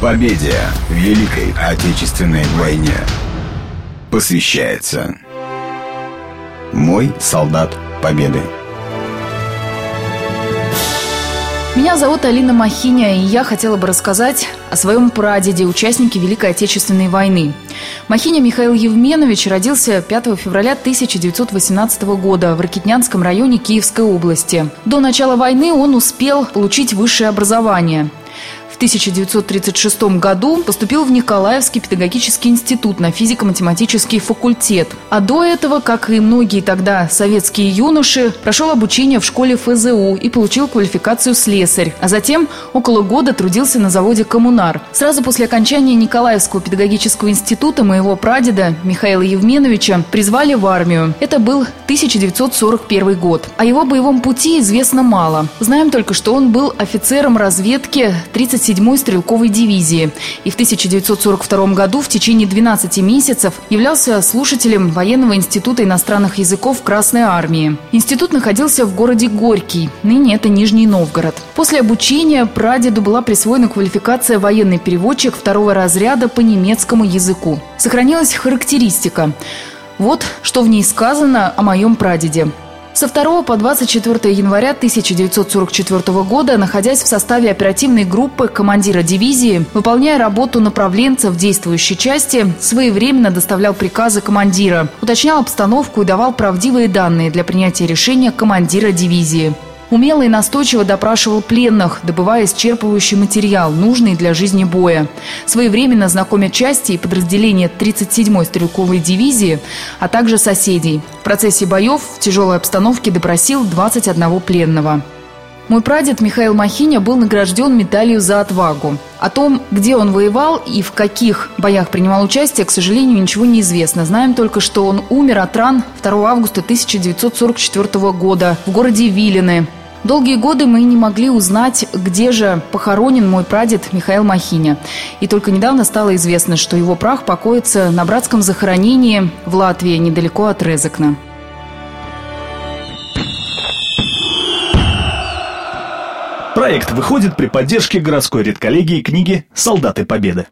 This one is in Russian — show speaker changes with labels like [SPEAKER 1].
[SPEAKER 1] Победе в Великой Отечественной войне посвящается «Мой солдат Победы».
[SPEAKER 2] Меня зовут Алина Махиня, и я хотела бы рассказать о своем прадеде, участнике Великой Отечественной войны. Махиня Михаил Евменович родился 5 февраля 1918 года в Ракитнянском районе Киевской области. До начала войны он успел получить высшее образование. 1936 году поступил в Николаевский педагогический институт на физико-математический факультет. А до этого, как и многие тогда советские юноши, прошел обучение в школе ФЗУ и получил квалификацию слесарь. А затем около года трудился на заводе «Коммунар». Сразу после окончания Николаевского педагогического института моего прадеда Михаила Евменовича призвали в армию. Это был 1941 год. О его боевом пути известно мало. Знаем только, что он был офицером разведки 37 7-й стрелковой дивизии и в 1942 году в течение 12 месяцев являлся слушателем Военного института иностранных языков Красной Армии. Институт находился в городе Горький, ныне это Нижний Новгород. После обучения прадеду была присвоена квалификация военный переводчик второго разряда по немецкому языку. Сохранилась характеристика. Вот что в ней сказано о моем прадеде. Со 2 по 24 января 1944 года, находясь в составе оперативной группы командира дивизии, выполняя работу направленца в действующей части, своевременно доставлял приказы командира, уточнял обстановку и давал правдивые данные для принятия решения командира дивизии. Умело и настойчиво допрашивал пленных, добывая исчерпывающий материал, нужный для жизни боя. Своевременно знакомя части и подразделения 37-й стрелковой дивизии, а также соседей. В процессе боев в тяжелой обстановке допросил 21 пленного. Мой прадед Михаил Махиня был награжден медалью за отвагу. О том, где он воевал и в каких боях принимал участие, к сожалению, ничего не известно. Знаем только, что он умер от ран 2 августа 1944 года в городе Вилины. Долгие годы мы не могли узнать, где же похоронен мой прадед Михаил Махиня. И только недавно стало известно, что его прах покоится на братском захоронении в Латвии, недалеко от Резекна.
[SPEAKER 3] Проект выходит при поддержке городской редколлегии книги «Солдаты Победы».